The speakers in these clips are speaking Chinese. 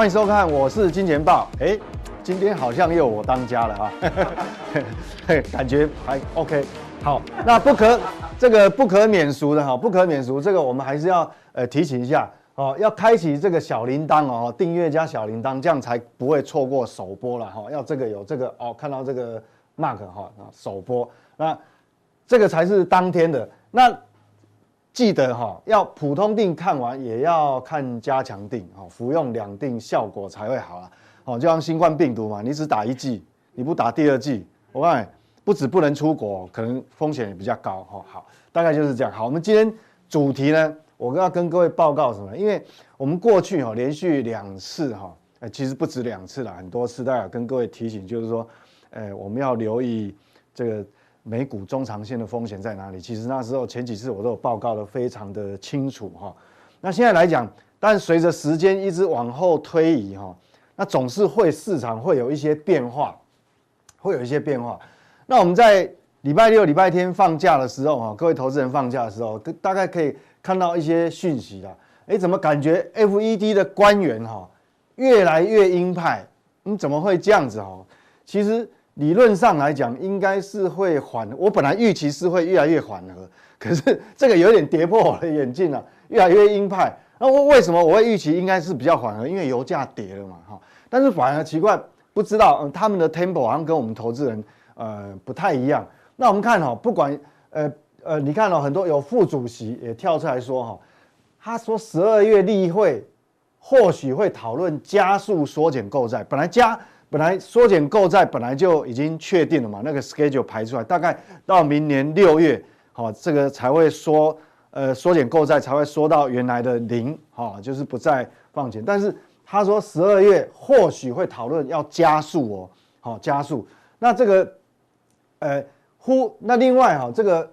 欢迎收看，我是金钱豹。哎，今天好像又我当家了啊，感觉还 OK。好，那不可这个不可免俗的哈，不可免俗，这个我们还是要呃提醒一下哦，要开启这个小铃铛哦，订阅加小铃铛，这样才不会错过首播了哈。要这个有这个哦，看到这个 mark 哈，首播，那这个才是当天的那。记得哈，要普通定看完也要看加强錠，哈，服用两定效果才会好啊。哦，就像新冠病毒嘛，你只打一剂，你不打第二剂，我告诉你不止不能出国，可能风险也比较高。哈，好，大概就是这样。好，我们今天主题呢，我要跟各位报告什么？因为我们过去哈连续两次哈，其实不止两次了，很多次，大家跟各位提醒，就是说，诶，我们要留意这个。美股中长线的风险在哪里？其实那时候前几次我都有报告的非常的清楚哈。那现在来讲，但随着时间一直往后推移哈，那总是会市场会有一些变化，会有一些变化。那我们在礼拜六、礼拜天放假的时候哈，各位投资人放假的时候，大概可以看到一些讯息啦。诶，怎么感觉 FED 的官员哈越来越鹰派？你怎么会这样子哈？其实。理论上来讲，应该是会缓。我本来预期是会越来越缓和，可是这个有点跌破我的眼镜了，越来越鹰派。那我为什么我会预期应该是比较缓和？因为油价跌了嘛，哈。但是反而奇怪，不知道，嗯，他们的 tempo 好像跟我们投资人呃不太一样。那我们看哈，不管呃呃，你看哦，很多有副主席也跳出来说哈，他说十二月例会或许会讨论加速缩减购债，本来加。本来缩减购债本来就已经确定了嘛，那个 schedule 排出来，大概到明年六月，好，这个才会缩，呃，缩减购债才会缩到原来的零，哈，就是不再放钱。但是他说十二月或许会讨论要加速哦，好，加速。那这个，呃，呼，那另外哈，这个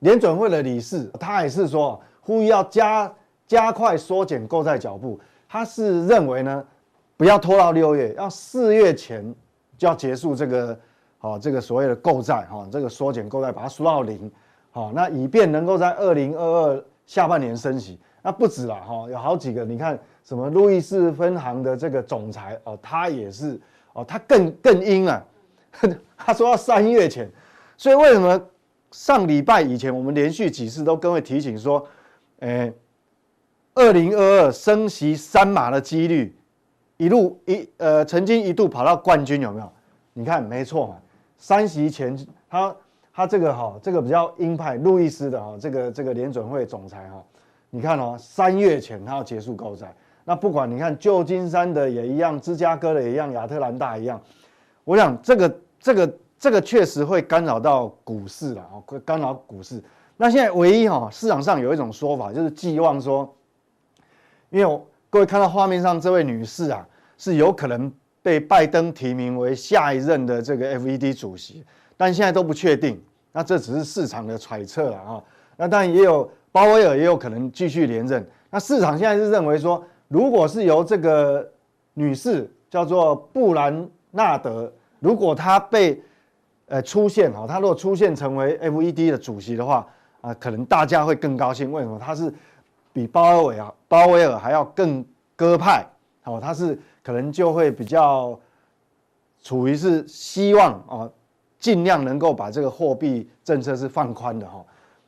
联准会的理事他也是说呼吁要加加快缩减购债脚步，他是认为呢。不要拖到六月，要四月前就要结束这个，好，这个所谓的购债，哈，这个缩减购债，把它缩到零，好，那以便能够在二零二二下半年升息。那不止了，哈，有好几个，你看什么路易斯分行的这个总裁，哦，他也是，哦，他更更阴啊，他说要三月前。所以为什么上礼拜以前我们连续几次都跟会提醒说，诶，二零二二升息三码的几率？一路一呃，曾经一度跑到冠军有没有？你看没错嘛，三席前他他这个哈，这个比较鹰派，路易斯的哈，这个这个联准会总裁哈，你看哦，三月前他要结束购债，那不管你看旧金山的也一样，芝加哥的也一样，亚特兰大一样，我想这个这个这个确实会干扰到股市了啊，会干扰股市。那现在唯一哈，市场上有一种说法，就是寄望说，因为我。各位看到画面上这位女士啊，是有可能被拜登提名为下一任的这个 FED 主席，但现在都不确定。那这只是市场的揣测了啊。那当然也有鲍威尔也有可能继续连任。那市场现在是认为说，如果是由这个女士叫做布兰纳德，如果她被呃出现哈，她如果出现成为 FED 的主席的话啊，可能大家会更高兴。为什么？她是。比鲍威尔啊，鲍威尔还要更鸽派，哦，他是可能就会比较处于是希望啊，尽量能够把这个货币政策是放宽的哈。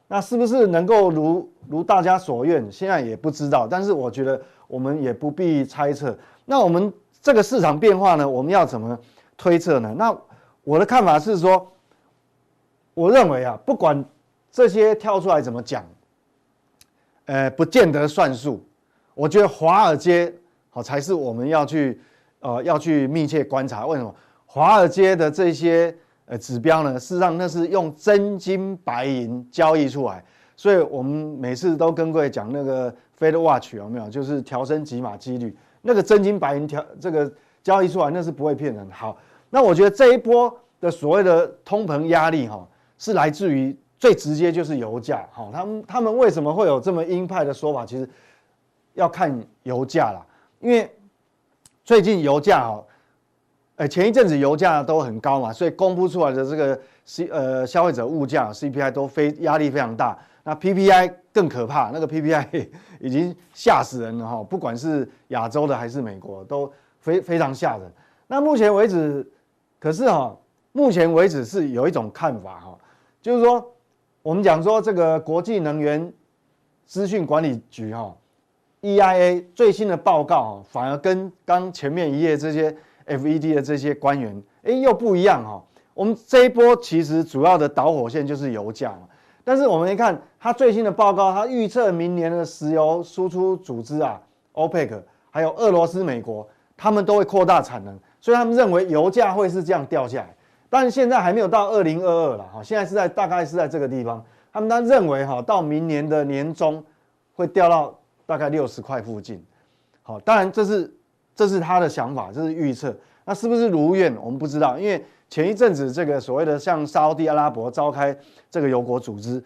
那是不是能够如如大家所愿？现在也不知道，但是我觉得我们也不必猜测。那我们这个市场变化呢，我们要怎么推测呢？那我的看法是说，我认为啊，不管这些跳出来怎么讲。呃，不见得算数。我觉得华尔街好才是我们要去呃要去密切观察。为什么？华尔街的这些呃指标呢？事实上那是用真金白银交易出来。所以我们每次都跟各位讲那个 Fed Watch 有没有？就是调升几码几率，那个真金白银调这个交易出来，那是不会骗人。好，那我觉得这一波的所谓的通膨压力哈，是来自于。最直接就是油价，哈，他们他们为什么会有这么鹰派的说法？其实要看油价啦，因为最近油价哈，哎，前一阵子油价都很高嘛，所以公布出来的这个 C 呃消费者物价 CPI 都非压力非常大。那 PPI 更可怕，那个 PPI 已经吓死人了哈，不管是亚洲的还是美国，都非非常吓人。那目前为止，可是哈，目前为止是有一种看法哈，就是说我们讲说这个国际能源资讯管理局哈 EIA 最新的报告哈，反而跟刚前面一页这些。FED 的这些官员，哎，又不一样哈。我们这一波其实主要的导火线就是油价嘛。但是我们一看它最新的报告，它预测明年的石油输出组织啊，OPEC，还有俄罗斯、美国，他们都会扩大产能，所以他们认为油价会是这样掉下来。但是现在还没有到二零二二了哈，现在是在大概是在这个地方，他们他认为哈，到明年的年中会掉到大概六十块附近。好，当然这是。这是他的想法，这是预测。那是不是如愿？我们不知道，因为前一阵子这个所谓的像沙乌地阿拉伯召开这个油国组织，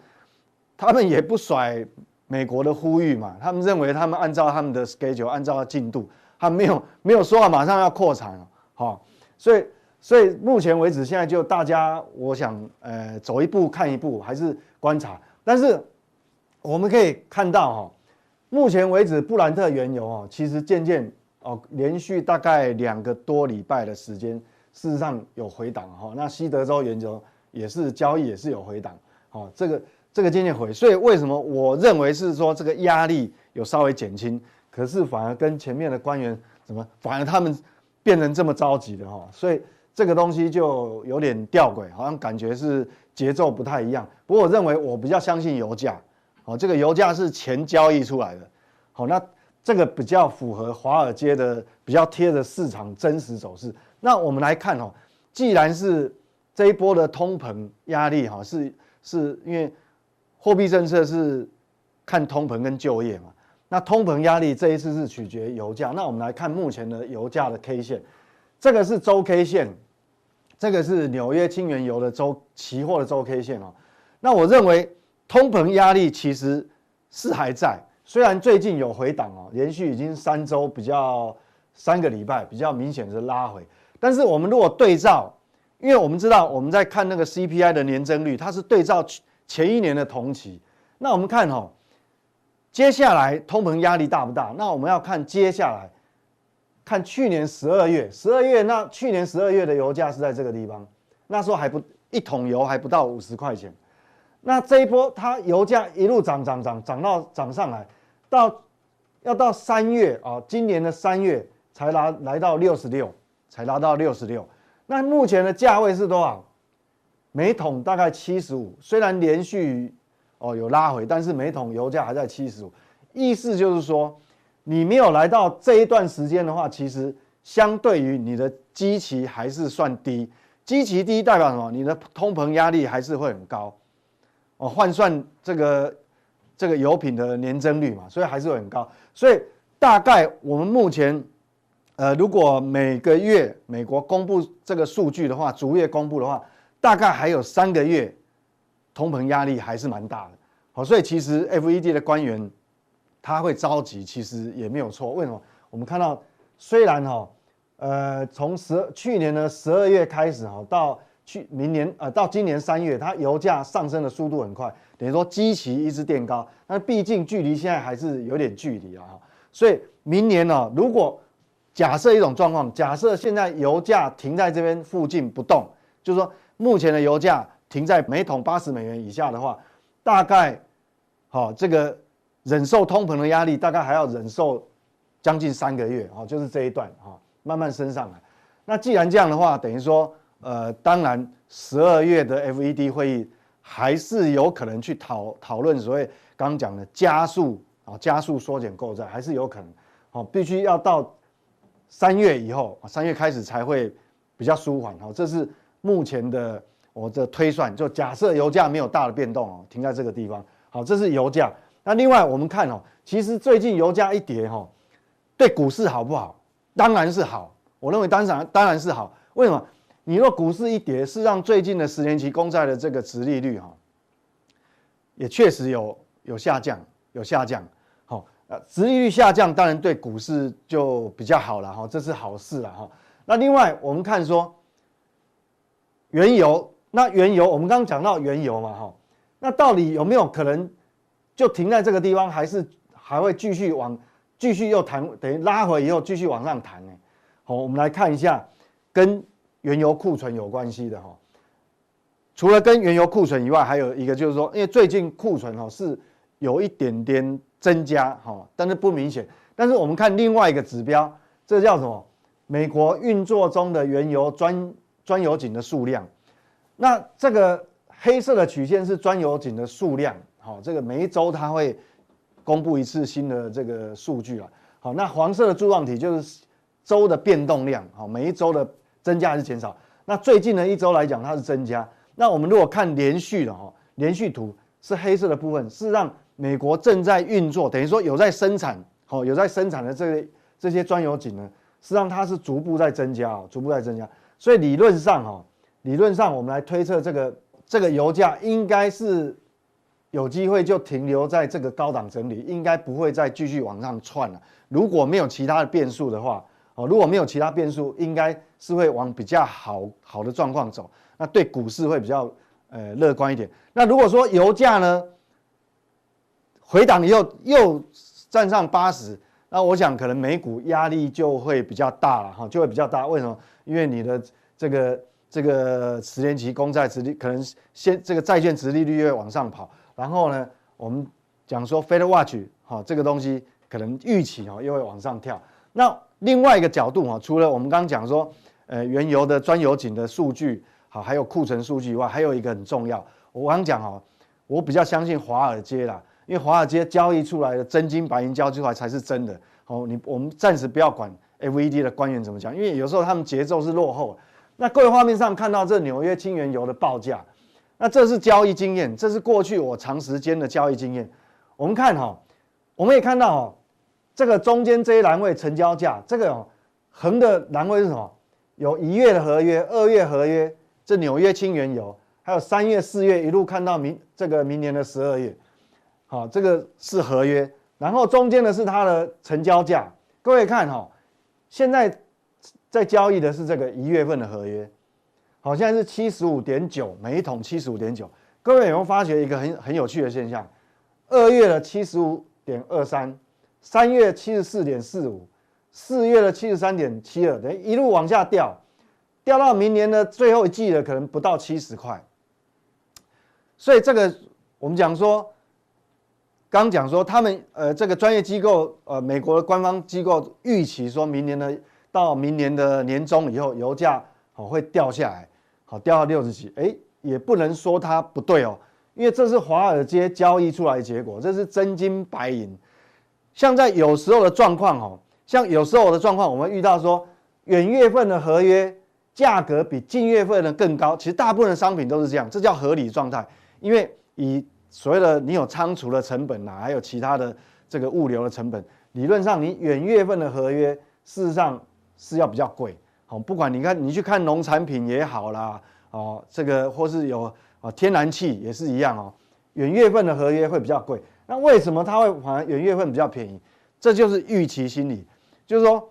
他们也不甩美国的呼吁嘛。他们认为他们按照他们的 schedule，按照进度，他没有没有说啊，马上要扩产了，哈。所以所以目前为止，现在就大家，我想，呃，走一步看一步，还是观察。但是我们可以看到哈，目前为止，布兰特原油哦，其实渐渐。哦，连续大概两个多礼拜的时间，事实上有回档哈。那西德州原油也是交易也是有回档，哦，这个这个渐渐回，所以为什么我认为是说这个压力有稍微减轻，可是反而跟前面的官员怎么，反而他们变成这么着急的哈，所以这个东西就有点吊诡，好像感觉是节奏不太一样。不过我认为我比较相信油价，哦，这个油价是钱交易出来的，好那。这个比较符合华尔街的，比较贴着市场真实走势。那我们来看哦，既然是这一波的通膨压力哈，是是因为货币政策是看通膨跟就业嘛。那通膨压力这一次是取决油价。那我们来看目前的油价的 K 线，这个是周 K 线，这个是纽约轻原油的周期货的周 K 线哦。那我认为通膨压力其实是还在。虽然最近有回档哦，连续已经三周比较三个礼拜比较明显的拉回，但是我们如果对照，因为我们知道我们在看那个 CPI 的年增率，它是对照前一年的同期。那我们看哈，接下来通膨压力大不大？那我们要看接下来，看去年十二月，十二月那去年十二月的油价是在这个地方，那时候还不一桶油还不到五十块钱。那这一波它油价一路涨涨涨涨到涨上来，到要到三月啊，今年的三月才拉来到六十六，才拉到六十六。那目前的价位是多少？每桶大概七十五，虽然连续哦有拉回，但是每桶油价还在七十五。意思就是说，你没有来到这一段时间的话，其实相对于你的基期还是算低。基期低代表什么？你的通膨压力还是会很高。哦，换算这个这个油品的年增率嘛，所以还是会很高。所以大概我们目前，呃，如果每个月美国公布这个数据的话，逐月公布的话，大概还有三个月，通膨压力还是蛮大的。好，所以其实 FED 的官员他会着急，其实也没有错。为什么？我们看到虽然哈，呃，从十去年的十二月开始哈到。去明年呃，到今年三月，它油价上升的速度很快，等于说基期一直垫高，但毕竟距离现在还是有点距离啊，所以明年呢、如果假设一种状况，假设现在油价停在这边附近不动，就是说目前的油价停在每桶八十美元以下的话，大概好、哦、这个忍受通膨的压力，大概还要忍受将近三个月啊、就是这一段哈、慢慢升上来。那既然这样的话，等于说。呃，当然，十二月的 FED 会议还是有可能去讨讨论所谓刚刚讲的加速啊，加速缩减购债，还是有可能。好，必须要到三月以后，三月开始才会比较舒缓。好，这是目前的我的推算。就假设油价没有大的变动哦，停在这个地方。好，这是油价。那另外我们看哦，其实最近油价一跌哈，对股市好不好？当然是好。我认为当然当然是好。为什么？你若股市一跌，是让最近的十年期公债的这个殖利率哈，也确实有有下降，有下降。好，呃，殖利率下降当然对股市就比较好了哈，这是好事了哈。那另外我们看说原油，那原油我们刚刚讲到原油嘛，哈，那到底有没有可能就停在这个地方，还是还会继续往继续又弹，等于拉回以后继续往上弹呢？好，我们来看一下跟原油库存有关系的哈。除了跟原油库存以外，还有一个就是说，因为最近库存哈是有一点点增加哈，但是不明显。但是我们看另外一个指标，这叫什么？美国运作中的原油专专油井的数量。那这个黑色的曲线是专油井的数量，好，这个每一周它会公布一次新的这个数据了。好，那黄色的柱状体就是周的变动量，好，每一周的增加还是减少？那最近的一周来讲，它是增加。那我们如果看连续的哈，连续图是黑色的部分，是让美国正在运作，等于说有在生产，好，有在生产的这个这些专油井呢，实际上它是逐步在增加，逐步在增加。所以理论上哈，理论上我们来推测这个这个油价应该是有机会就停留在这个高档整理，应该不会再继续往上窜了。如果没有其他的变数的话，哦，如果没有其他变数，应该是会往比较好好的状况走。那对股市会比较呃乐观一点。那如果说油价呢回档以后又站上八十，那我想可能美股压力就会比较大了哈，就会比较大。为什么？因为你的这个这个十年期公债殖利可能先这个债券殖利率又会往上跑，然后呢，我们讲说 Fed Watch 哈这个东西可能预期哈又会往上跳。那另外一个角度哈，除了我们刚刚讲说呃原油的专油井的数据。好，还有库存数据以外，还有一个很重要。我刚讲哦，我比较相信华尔街啦，因为华尔街交易出来的真金白银交出来才是真的。好，你我们暂时不要管 FED 的官员怎么讲，因为有时候他们节奏是落后。那各位画面上看到这纽约轻原油的报价，那这是交易经验，这是过去我长时间的交易经验。我们看哈，我们也看到哦，这个中间这一栏位成交价，这个横的栏位是什么？有一月的合约，二月合约。这纽约轻原油，还有三月、四月一路看到明这个明年的十二月，好，这个是合约，然后中间的是它的成交价。各位看哈，现在在交易的是这个一月份的合约，好，现在是七十五点九，每一桶七十五点九。各位有没有发觉一个很很有趣的现象？二月的七十五点二三，三月七十四点四五，四月的七十三点七二，等于一路往下掉。掉到明年的最后一季了，可能不到七十块。所以这个我们讲说，刚讲说他们呃这个专业机构呃美国的官方机构预期说明年的到明年的年中以后油价好会掉下来，好掉到六十几，哎也不能说它不对哦，因为这是华尔街交易出来的结果，这是真金白银。像在有时候的状况哦，像有时候的状况，我们遇到说远月份的合约。价格比近月份的更高，其实大部分的商品都是这样，这叫合理状态。因为以所谓的你有仓储的成本呐、还有其他的这个物流的成本，理论上你远月份的合约事实上是要比较贵。哦，不管你看你去看农产品也好啦，哦，这个或是有啊天然气也是一样哦，远月份的合约会比较贵。那为什么它会反而远月份比较便宜？这就是预期心理，就是说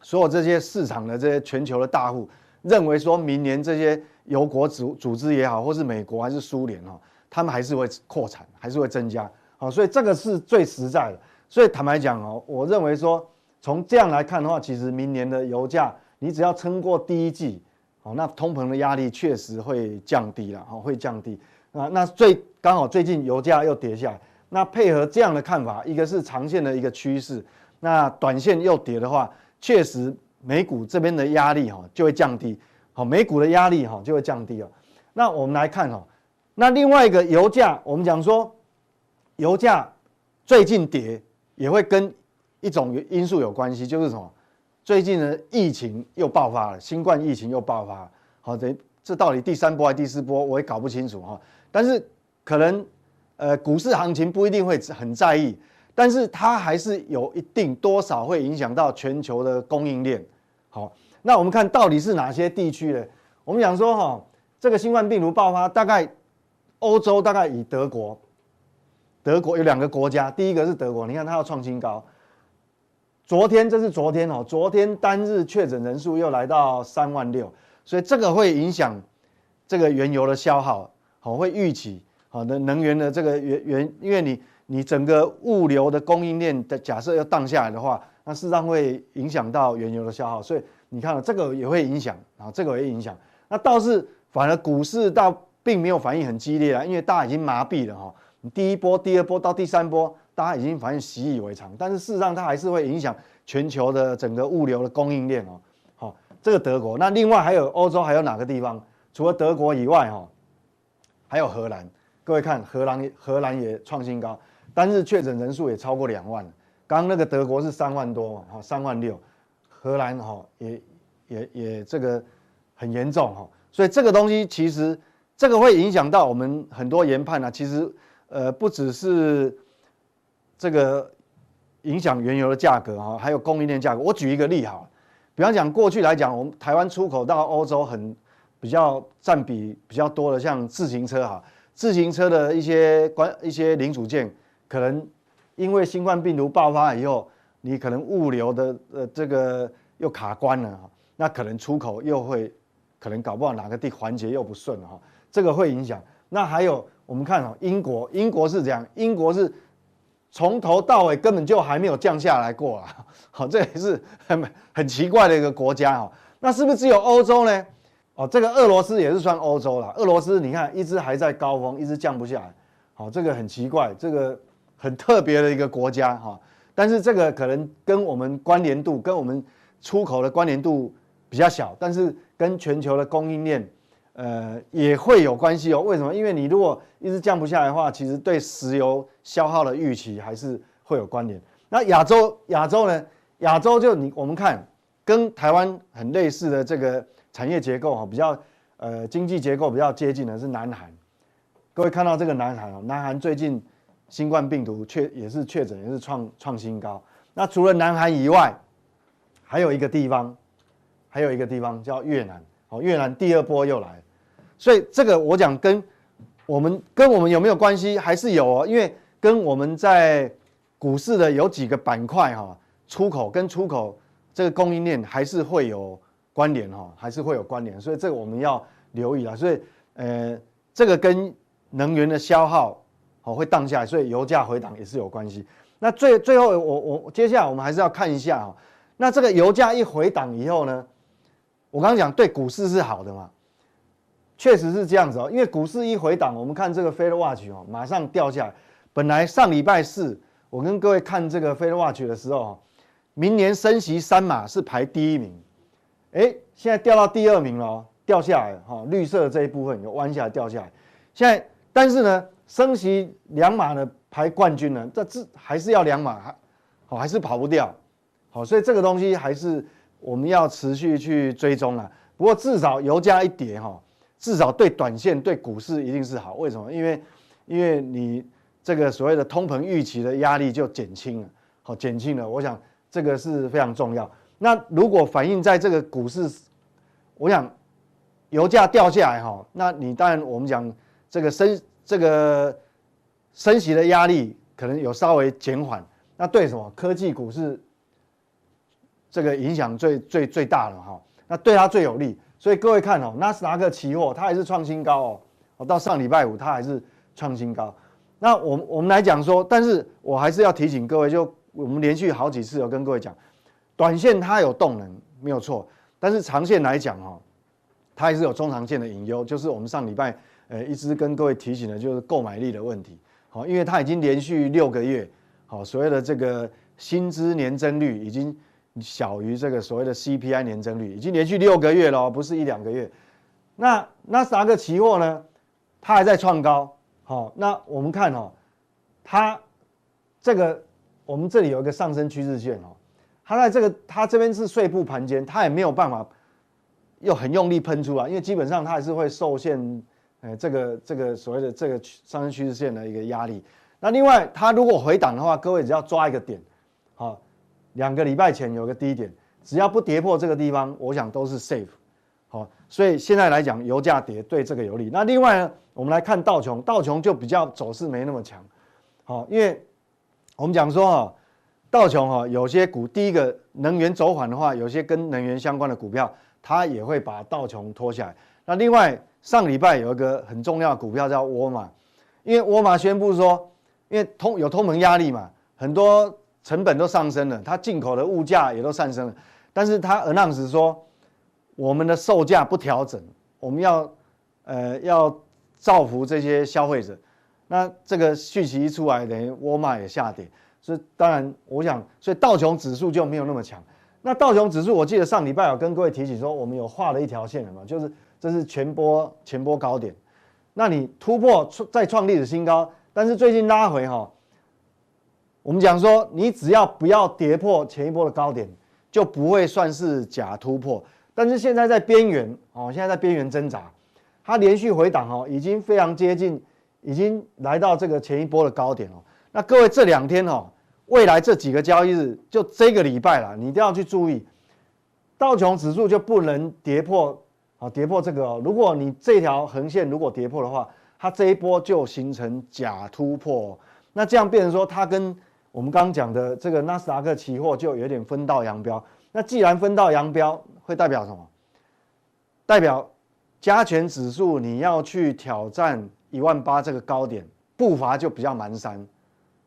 所有这些市场的这些全球的大户。认为说明年这些油国组组织也好，或是美国还是苏联哦，他们还是会扩产，还是会增加，好，所以这个是最实在的。所以坦白讲哦，我认为说从这样来看的话，其实明年的油价，你只要撑过第一季，好，那通膨的压力确实会降低了，哦，会降低。啊，那最刚好最近油价又跌下来，那配合这样的看法，一个是长线的一个趋势，那短线又跌的话，确实。美股这边的压力哈就会降低，好，美股的压力哈就会降低了。那我们来看哈，那另外一个油价，我们讲说，油价最近跌也会跟一种因素有关系，就是什么？最近的疫情又爆发了，新冠疫情又爆发了，好，这这到底第三波还是第四波，我也搞不清楚哈。但是可能呃股市行情不一定会很在意，但是它还是有一定多少会影响到全球的供应链。好，那我们看到底是哪些地区呢？我们讲说哈，这个新冠病毒爆发，大概欧洲大概以德国，德国有两个国家，第一个是德国，你看它要创新高，昨天这是昨天哦，昨天单日确诊人数又来到三万六，所以这个会影响这个原油的消耗，好，会预期好的能源的这个原原，因为你你整个物流的供应链的假设要荡下来的话，那事实上会影响到原油的消耗，所以你看这个也会影响啊，这个也影响。那倒是反而股市倒并没有反应很激烈啊，因为大家已经麻痹了哈，你第一波、第二波到第三波。大家已经反正习以为常，但是事实上它还是会影响全球的整个物流的供应链哦。好，这个德国，那另外还有欧洲还有哪个地方？除了德国以外哈，还有荷兰。各位看，荷兰荷兰也创新高，单日确诊人数也超过两万。刚刚那个德国是三万多嘛，哈，三万六。荷兰哈也也也这个很严重哈，所以这个东西其实这个会影响到我们很多研判啊。其实呃不只是。这个影响原油的价格啊，还有供应链价格。我举一个例哈，比方讲过去来讲，我们台湾出口到欧洲很比较占比比较多的，像自行车哈，自行车的一些关一些零组件，可能因为新冠病毒爆发以后，你可能物流的呃这个又卡关了哈，那可能出口又会可能搞不好哪个地环节又不顺哈，这个会影响。那还有我们看哦，英国英国是这样，英国是。从头到尾根本就还没有降下来过啊！好，这也是很很奇怪的一个国家哦。那是不是只有欧洲呢？哦，这个俄罗斯也是算欧洲啦。俄罗斯你看一直还在高峰，一直降不下来。好，这个很奇怪，这个很特别的一个国家哈。但是这个可能跟我们关联度，跟我们出口的关联度比较小，但是跟全球的供应链。呃，也会有关系哦。为什么？因为你如果一直降不下来的话，其实对石油消耗的预期还是会有关联。那亚洲，亚洲呢？亚洲就你我们看，跟台湾很类似的这个产业结构哈，比较呃经济结构比较接近的是南韩。各位看到这个南韩哦，南韩最近新冠病毒确也是确诊，也是创创新高。那除了南韩以外，还有一个地方，还有一个地方叫越南。哦，越南第二波又来。所以这个我讲跟我们跟我们有没有关系，还是有哦，因为跟我们在股市的有几个板块哈，出口跟出口这个供应链还是会有关联哈，还是会有关联，所以这个我们要留意啊。所以呃，这个跟能源的消耗哦会荡下来，所以油价回档也是有关系。那最最后我我接下来我们还是要看一下哈，那这个油价一回档以后呢，我刚刚讲对股市是好的嘛。确实是这样子哦，因为股市一回档，我们看这个 FedWatch 哦，马上掉下来。本来上礼拜四，我跟各位看这个 FedWatch 的时候，明年升息三码是排第一名，哎，现在掉到第二名了，掉下来哈，绿色的这一部分有弯下来掉下来。现在，但是呢，升息两码呢排冠军呢，这这还是要两码，好还是跑不掉，好，所以这个东西还是我们要持续去追踪啊。不过至少油价一跌哈。至少对短线对股市一定是好，为什么？因为，因为你这个所谓的通膨预期的压力就减轻了，好减轻了。我想这个是非常重要。那如果反映在这个股市，我想油价掉下来哈，那你当然我们讲这个升这个升息的压力可能有稍微减缓，那对什么科技股市这个影响最最最大了哈，那对它最有利。所以各位看哦，纳斯达克期货它还是创新高哦，哦到上礼拜五它还是创新高。那我我们来讲说，但是我还是要提醒各位，就我们连续好几次有跟各位讲，短线它有动能没有错，但是长线来讲哈，它还是有中长线的隐忧，就是我们上礼拜呃一直跟各位提醒的就是购买力的问题，好，因为它已经连续六个月，好所谓的这个薪资年增率已经。小于这个所谓的 CPI 年增率，已经连续六个月了，不是一两个月。那纳斯达克期货呢？它还在创高。好，那我们看哦，它这个我们这里有一个上升趋势线哦，它在这个它这边是碎步盘间，它也没有办法又很用力喷出来，因为基本上它还是会受限，呃，这个这个所谓的这个上升趋势线的一个压力。那另外，它如果回档的话，各位只要抓一个点，好。两个礼拜前有个低点，只要不跌破这个地方，我想都是 safe。所以现在来讲，油价跌对这个有利。那另外呢，我们来看道琼，道琼就比较走势没那么强。好，因为我们讲说哈，道琼哈有些股，第一个能源走缓的话，有些跟能源相关的股票，它也会把道琼拖下来。那另外上礼拜有一个很重要的股票叫沃尔玛，因为沃尔玛宣布说，因为通有通膨压力嘛，很多成本都上升了，它进口的物价也都上升了，但是它 announce 说，我们的售价不调整，我们要呃要造福这些消费者。那这个讯息一出来，等于沃尔玛也下跌，所以当然我想，所以道琼指数就没有那么强。那道琼指数，我记得上礼拜有跟各位提起说，我们有画了一条线了嘛，就是这是前波前波高点，那你突破再创历史新高，但是最近拉回哈，我们讲说你只要不要跌破前一波的高点，就不会算是假突破。但是现在在边缘哦，现在在边缘挣扎，它连续回档哦，已经非常接近。已经来到这个前一波的高点哦。那各位这两天哦，未来这几个交易日，就这个礼拜啦，你一定要去注意，道琼指数就不能跌破啊，跌破这个。如果你这条横线如果跌破的话，它这一波就形成假突破。那这样变成说，它跟我们刚刚讲的这个纳斯达克期货就有点分道扬镳。那既然分道扬镳，会代表什么？代表加权指数你要去挑战。一万八这个高点步伐就比较蹒跚，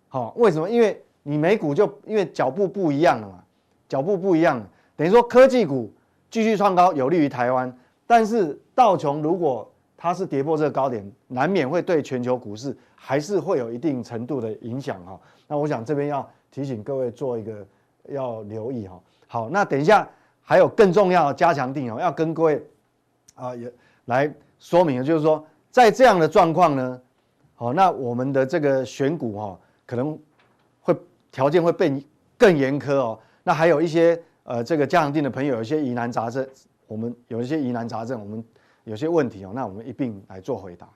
好，为什么？因为你美股就因为脚步不一样了嘛，脚步不一样，等于说科技股继续创高有利于台湾，但是道琼如果它是跌破这个高点，难免会对全球股市还是会有一定程度的影响哈。那我想这边要提醒各位做一个要留意哈。好，那等一下还有更重要的加强定哦，要跟各位啊也来说明，就是说。在这样的状况呢，好，那我们的这个选股哈，可能会条件会变更严苛哦。那还有一些呃，这个加强定的朋友有一些疑难杂症，我们有一些疑难杂症，我们有些问题哦，那我们一并来做回答。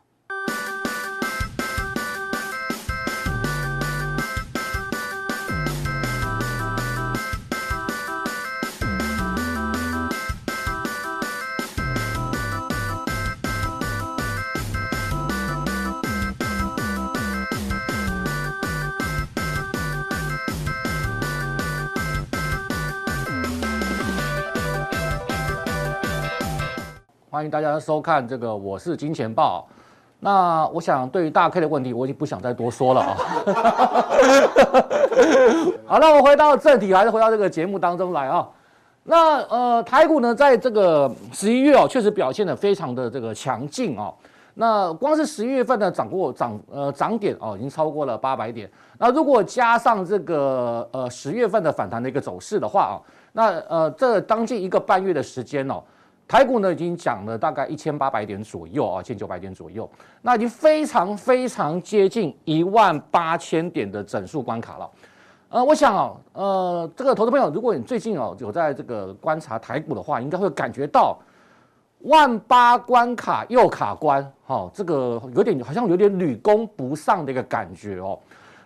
欢迎大家收看这个，我是金钱豹。那我想对于大 K 的问题，我已经不想再多说了啊。好，那我回到正题，还是回到这个节目当中来啊。那呃，台股呢，在这个十一月哦，确实表现得非常的这个强劲啊。那光是十一月份呢，涨过涨呃涨点哦，已经超过了八百点。那如果加上这个呃十月份的反弹的一个走势的话啊，那呃这当近一个半月的时间哦。台股呢已经涨了大概一千八百点左右啊，一千九百点左右，那已经非常非常接近一万八千点的整数关卡了。呃，我想哦，呃，这个投资朋友，如果你最近哦有在这个观察台股的话，应该会感觉到万八关卡又卡关，哈，这个有点好像有点屡攻不上的一个感觉哦。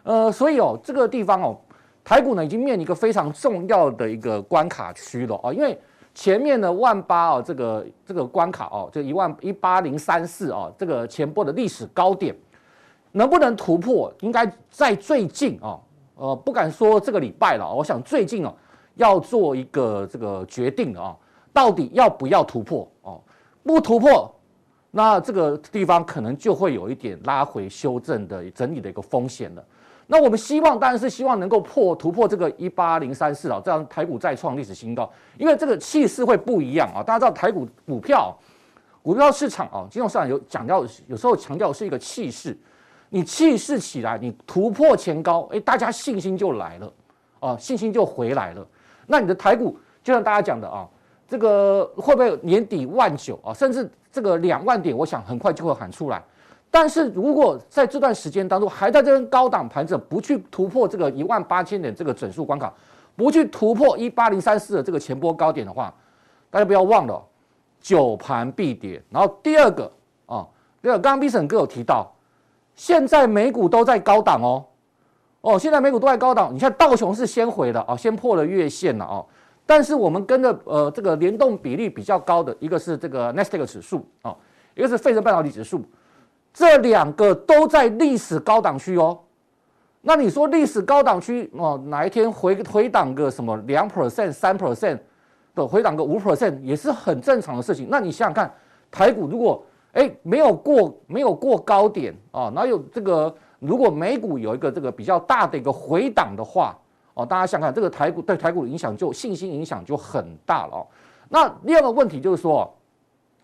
呃，所以哦，这个地方哦，台股呢已经面临一个非常重要的一个关卡区了啊，因为。前面的万八哦，这个这个关卡哦，就一万一八零三四哦，这个前波的历史高点能不能突破？应该在最近哦，呃，不敢说这个礼拜了，我想最近哦要做一个这个决定的啊，到底要不要突破哦？不突破，那这个地方可能就会有一点拉回修正的整理的一个风险了。那我们希望当然是希望能够破突破这个一八零三四啊，这样台股再创历史新高。因为这个气势会不一样啊，大家知道台股股票、股票市场啊，金融市场有讲到，有时候强调是一个气势。你气势起来，你突破前高，哎，大家信心就来了啊，信心就回来了。那你的台股就像大家讲的啊，这个会不会年底万九啊，甚至这个两万点，我想很快就会喊出来。但是如果在这段时间当中还在这边高档盘整，不去突破这个一万八千点这个整数关卡，不去突破一八零三四的这个前波高点的话，大家不要忘了，久盘必跌。然后第二个啊，第二刚刚 B 省哥有提到，现在美股都在高档哦，哦，现在美股都在高档。你看道琼是先回的啊，先破了月线了啊，但是我们跟着呃这个联动比例比较高的一个是这个 n e s t e q 指数啊，一个是费城半导体指数。这两个都在历史高档区哦，那你说历史高档区哦，哪一天回回档个什么两 percent、三 percent 的回档个五 percent 也是很正常的事情。那你想想看，台股如果哎没有过没有过高点啊，哪有这个？如果美股有一个这个比较大的一个回档的话，哦，大家想想这个台股对台股的影响就信心影响就很大了哦。那第二个问题就是说，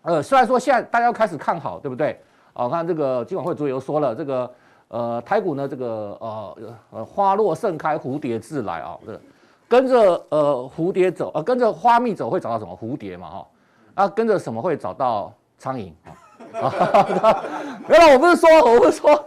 呃，虽然说现在大家开始看好，对不对？哦，看这个金管会主委又说了，这个呃台股呢，这个呃呃花落盛开，蝴蝶自来啊，这个跟着呃蝴蝶走，呃跟着花蜜走会找到什么蝴蝶嘛哈？啊跟着什么会找到苍蝇啊？没有，我不是说，我不是说，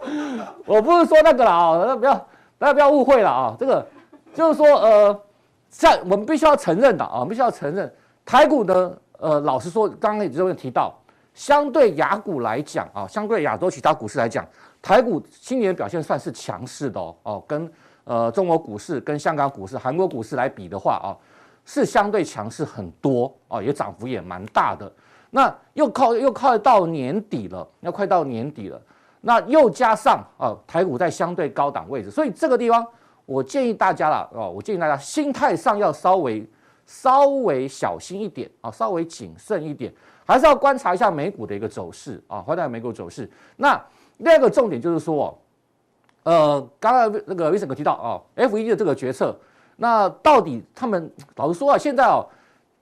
我不是说那个啦啊，大家不要大家不要误会了啊，这个就是说呃在我们必须要承认的啊，必须要承认台股呢，呃老实说，刚刚也有提到。相对雅股来讲啊，相对亚洲其他股市来讲，台股今年表现算是强势的哦。哦，跟呃中国股市、跟香港股市、韩国股市来比的话啊，是相对强势很多哦，也涨幅也蛮大的。那又靠又靠到年底了，要快到年底了。那又加上啊，台股在相对高档位置，所以这个地方我建议大家了哦，我建议大家心态上要稍微稍微小心一点啊，稍微谨慎一点。还是要观察一下美股的一个走势啊，观察美股走势。那第二个重点就是说，呃，刚刚那个伟森哥提到啊，FED 的这个决策，那到底他们老实说啊，现在哦，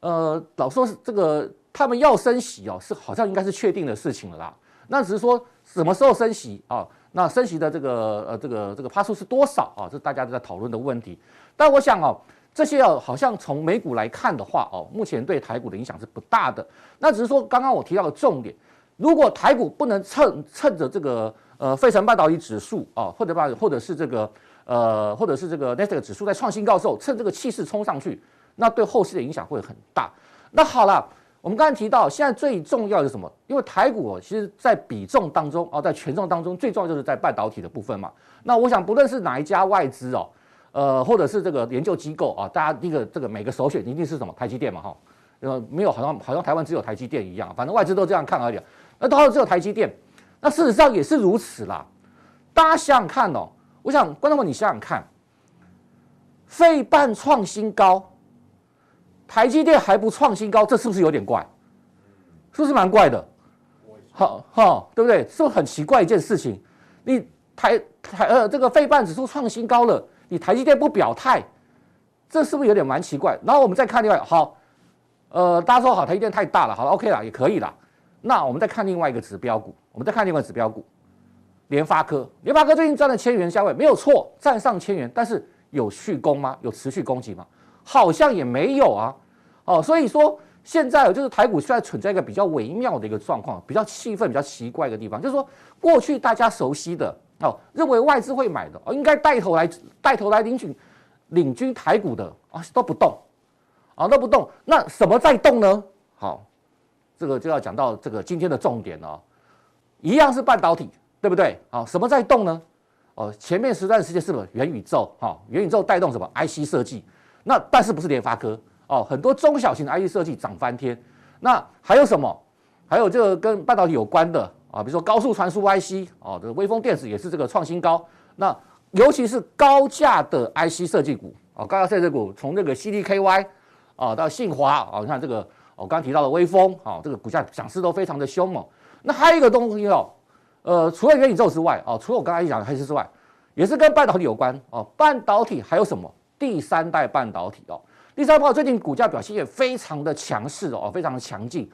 呃，老实说是这个他们要升息哦，是好像应该是确定的事情了啦。那只是说什么时候升息啊？那升息的这个呃这个这个趴数是多少啊？这大家都在讨论的问题。但我想哦。这些哦，好像从美股来看的话哦，目前对台股的影响是不大的。那只是说，刚刚我提到的重点，如果台股不能趁趁着这个呃费城半导体指数啊，或者把或者是这个呃或者是这个 Nasdaq 指数在创新高的时候，趁这个气势冲上去，那对后市的影响会很大。那好了，我们刚才提到，现在最重要的是什么？因为台股哦，其实在比重当中哦，在权重当中最重要就是在半导体的部分嘛。那我想，不论是哪一家外资哦。呃，或者是这个研究机构啊，大家第一个这个每个首选一定是什么？台积电嘛，哈，呃，没有好像好像台湾只有台积电一样，反正外资都这样看而已。那到时候只有台积电，那事实上也是如此啦。大家想想看哦，我想观众们你想想看，费半创新高，台积电还不创新高，这是不是有点怪？是不是蛮怪的？好好，对不对？是不是很奇怪一件事情？你台台呃这个费半指数创新高了。你台积电不表态，这是不是有点蛮奇怪？然后我们再看另外，好，呃，大家说好，台积电太大了，好了，OK 了，也可以了。那我们再看另外一个指标股，我们再看另外一个指标股，联发科。联发科最近站了千元价位，没有错，站上千元，但是有续攻吗？有持续攻击吗？好像也没有啊。哦，所以说现在就是台股现在存在一个比较微妙的一个状况，比较气氛比较奇怪的地方，就是说过去大家熟悉的。哦，认为外资会买的哦，应该带头来带头来领取领军台股的啊都不动，啊都不动，那什么在动呢？好，这个就要讲到这个今天的重点了，一样是半导体，对不对？好，什么在动呢？哦，前面十段时间是不是元宇宙？哈，元宇宙带动什么？IC 设计，那但是不是联发科？哦，很多中小型的 IC 设计涨翻天，那还有什么？还有这个跟半导体有关的。啊，比如说高速传输 IC，哦，这个微风电子也是这个创新高。那尤其是高价的 IC 设计股，啊，高价设计股从这个 CDKY 啊到信华，啊，你看这个我刚刚提到的微风，啊，这个股价涨势都非常的凶猛。那还有一个东西哦，呃，除了元宇宙之外，哦，除了我刚才讲的 IC 之外，也是跟半导体有关哦。半导体还有什么？第三代半导体哦，第三代最近股价表现也非常的强势哦，非常的强劲。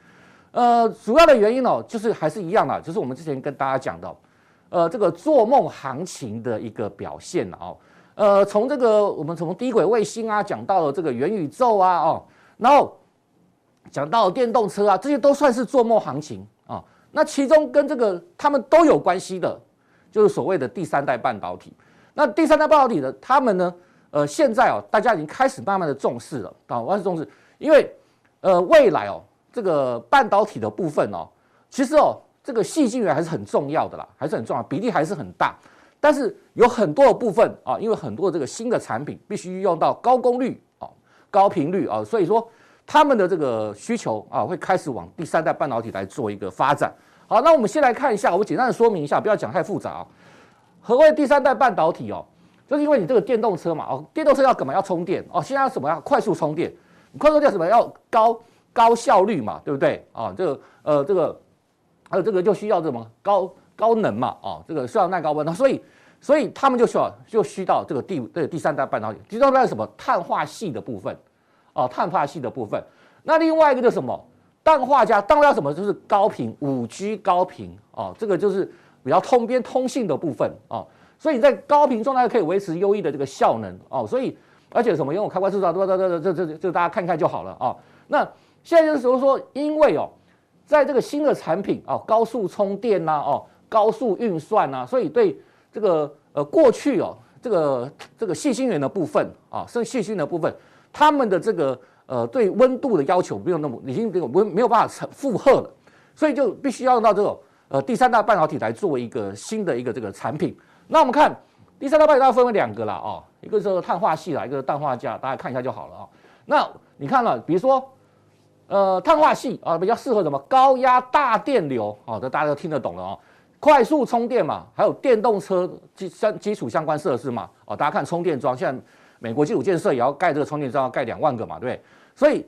呃，主要的原因哦，就是还是一样的，就是我们之前跟大家讲的，呃，这个做梦行情的一个表现哦。呃，从这个我们从低轨卫星啊，讲到了这个元宇宙啊，哦，然后讲到电动车啊，这些都算是做梦行情啊，那其中跟这个他们都有关系的，就是所谓的第三代半导体。那第三代半导体的他们呢，呃，现在哦，大家已经开始慢慢的重视了啊，开始重视，因为呃，未来哦。这个半导体的部分哦，其实哦，这个细晶圆还是很重要的啦，还是很重要，比例还是很大。但是有很多的部分啊，因为很多这个新的产品必须用到高功率啊、高频率啊，所以说他们的这个需求啊，会开始往第三代半导体来做一个发展。好，那我们先来看一下，我简单的说明一下，不要讲太复杂。何谓第三代半导体哦？就是因为你这个电动车嘛，哦，电动车要干嘛？要充电哦，现在要什么？要快速充电，快速充电什么？要高高效率嘛，对不对？啊，这个呃，这个还有这个就需要什么高高能嘛，啊，这个需要耐高温，那所以所以他们就需要就需要这个第这个第三代半导体，第三代是什么？碳化矽的部分，啊，碳化矽的部分。那另外一个就什么？氮化镓，氮化镓什么？就是高频五 G 高频哦，这个就是比较通边通信的部分哦，所以在高频状态可以维持优异的这个效能哦，所以而且什么？因为我开关制造，这这这这这大家看看就好了啊。那现在就是说说，因为哦，在这个新的产品哦，高速充电呐哦，高速运算呐，所以对这个呃过去哦，这个这个矽晶圆的部分啊，是矽晶的部分，他们的这个。呃，对温度的要求没有那么，已经没有没有办法承负荷了，所以就必须要用到这种呃第三代半导体来作为一个新的一个这个产品。那我们看第三代半导体分为两个啦，哦，一个是碳化系啦，一个是氮化镓，大家看一下就好了啊。那你看了，比如说呃碳化系啊，比较适合什么高压大电流啊，这大家都听得懂了啊。快速充电嘛，还有电动车基相基础相关设施嘛，哦，大家看充电桩现在。美国基础建设也要盖这个充电桩，要盖两万个嘛，对不对？所以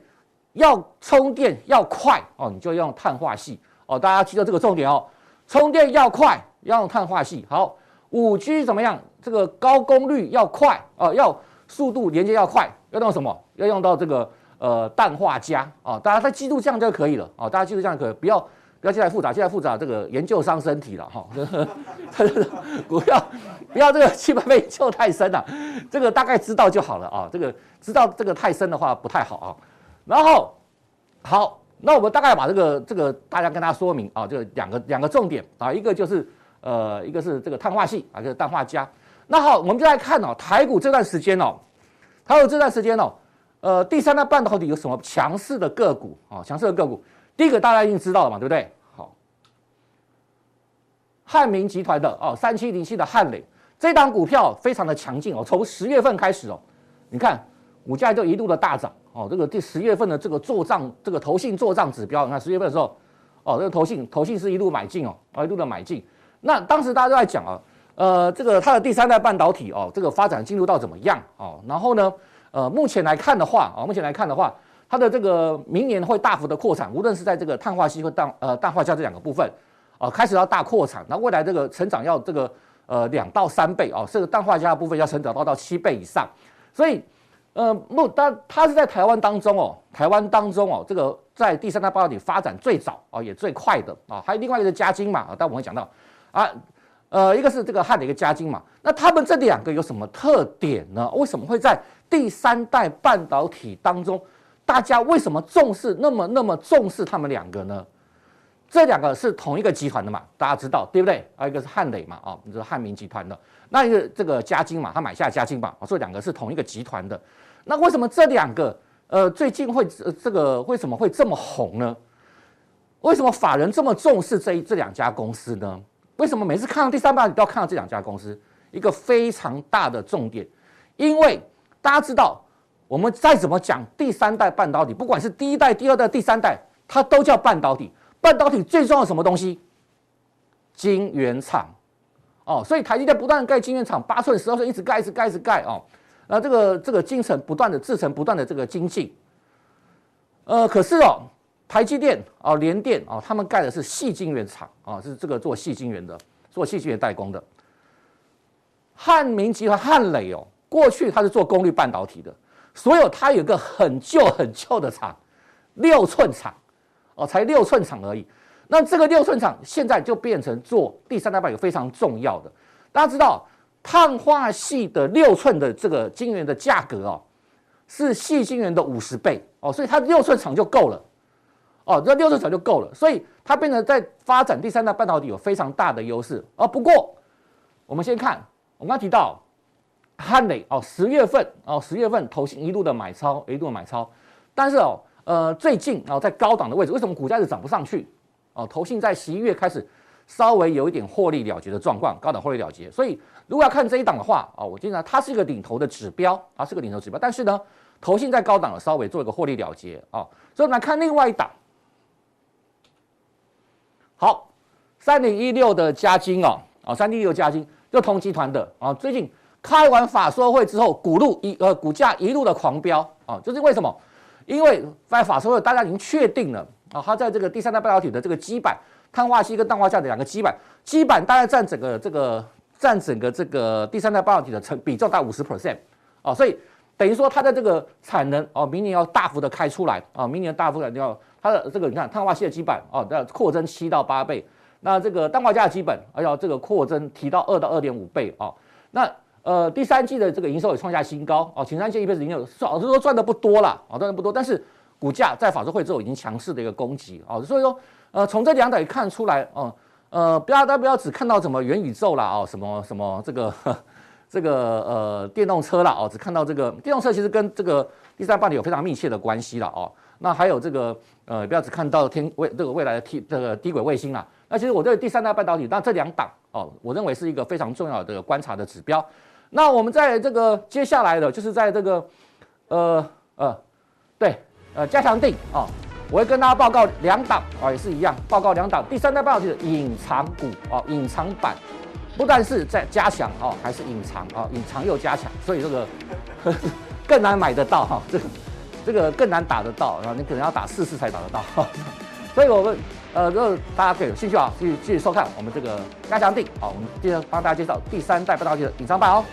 要充电要快哦，你就用碳化系哦。大家记得这个重点哦，充电要快要用碳化系。好，五 G 怎么样？这个高功率要快哦，要速度连接要快，要用什么？要用到这个呃氮化镓哦。大家再记住这样就可以了哦。大家记住这样可以，不要。不要现在复杂，现在复杂，这个研究伤身体了哈。不要不要这个气氛被就太深了，这个大概知道就好了啊。这个知道这个太深的话不太好啊。然后好，那我们大概把这个这个大家跟大家说明啊，就两个两个重点啊，一个就是呃一个是这个碳化系啊，就是氮化镓。那好，我们就来看哦，台股这段时间哦，还有这段时间哦，呃，第三代半导体有什么强势的个股啊？强势的个股，第一个大家已经知道了嘛，对不对？好汉明集团的哦，三七零七的汉磊这档股票非常的强劲哦，从十月份开始哦，你看股价就一路的大涨哦，这个第十月份的这个做账这个投信做账指标，你看十月份的时候哦，这个投信投信是一路买进哦，一路的买进。那当时大家都在讲啊，呃，这个它的第三代半导体哦，这个发展进入到怎么样哦？然后呢，呃，目前来看的话啊，目前来看的话，它的这个明年会大幅的扩产，无论是在这个碳化矽或氮呃氮化镓这两个部分。啊，开始要大扩产，那未来这个成长要这个呃两到三倍啊，这个氮化镓的部分要成长到到七倍以上，所以呃目但它是在台湾当中哦，台湾当中哦，这个在第三代半导体发展最早啊，也最快的啊，还有另外一个嘉晶嘛，啊，待我们讲到啊，呃，一个是这个汉磊一个嘉金嘛，那他们这两个有什么特点呢？为什么会在第三代半导体当中，大家为什么重视那么那么重视他们两个呢？这两个是同一个集团的嘛，大家知道对不对？还有一个是汉磊嘛，啊，就是汉民集团的。那一个这个嘉晶嘛，他买下嘉晶嘛，所以两个是同一个集团的。那为什么这两个呃最近会这个为什么会这么红呢？为什么法人这么重视这一这两家公司呢？为什么每次看到第三代都要看到这两家公司？一个非常大的重点，因为大家知道，我们再怎么讲第三代半导体，不管是第一代、第二代、第三代，它都叫半导体。半导体最重要的什么东西？晶圆厂哦，所以台积电不断盖晶圆厂，八寸、十二寸一直盖，一直盖，一直盖哦。那这个这个精程不断的制程，不断的这个精进。呃，可是哦，台积电哦，联电哦，他们盖的是细晶圆厂啊，是这个做细晶圆的，做细晶圆代工的。汉明集团汉磊哦，过去它是做功率半导体的，所以它有个很旧很旧的厂，六寸厂。哦，才六寸厂而已，那这个六寸厂现在就变成做第三代半有非常重要的。大家知道，碳化系的六寸的这个晶圆的价格哦，是矽晶圆的五十倍哦，所以它六寸厂就够了。哦，这六寸厂就够了，所以它变成在发展第三代半导体有非常大的优势。哦，不过我们先看，我们刚提到汉磊哦，十月份哦，十月份投信一路的买超，一路的买超，但是哦。呃，最近哦，在高档的位置，为什么股价是涨不上去？哦，投信在十一月开始稍微有一点获利了结的状况，高档获利了结。所以如果要看这一档的话，啊，我经常它是一个领头的指标，它是个领头指标。但是呢，投信在高档稍微做一个获利了结啊。所以我们来看另外一档，好，三零一六的嘉金哦，啊，三零一六嘉晶就同集团的啊，最近开完法说会之后，股路一呃股价一路的狂飙啊，就是为什么？因为在法说会大家已经确定了啊，它在这个第三代半导体的这个基板，碳化矽跟氮化镓的两个基板，基板大概占整个这个占整个这个第三代半导体的成比重大五十 percent 啊，所以等于说它的这个产能哦，明年要大幅的开出来啊，明年大幅的要它的这个你看碳化矽的基板哦，要扩增七到八倍，那这个氮化镓的基本哎要这个扩增提到二到二点五倍啊，那。呃，第三季的这个营收也创下新高哦，前三季 EPS 已经有，老实说赚的不多了啊，赚的不多，但是股价在法说会之后已经强势的一个攻击啊，所以说呃，从这两点看出来哦，呃，不要大家不要只看到什么元宇宙啦哦，什么什么这个 这个呃电动车啦哦，只看到这个电动车其实跟这个第三半导体有非常密切的关系了哦，那还有这个呃，不要只看到天未这个未来的 T 这个低轨卫星啦，那其实我对第三代半导体，那这两档哦，我认为是一个非常重要的观察的指标。那我们在这个接下来的，就是在这个，呃呃，对，呃加强定啊，我会跟大家报告两档啊，也是一样，报告两档第三代半导体的隐藏股啊，隐藏版，不但是在加强啊，还是隐藏啊，隐藏又加强，所以这个呵 呵更难买得到哈，这个这个更难打得到啊，你可能要打四次才打得到，所以我们。呃，如果大家可以有兴趣啊，继续继续收看我们这个加强定，好，我们接着帮大家介绍第三代半导体的隐藏版哦。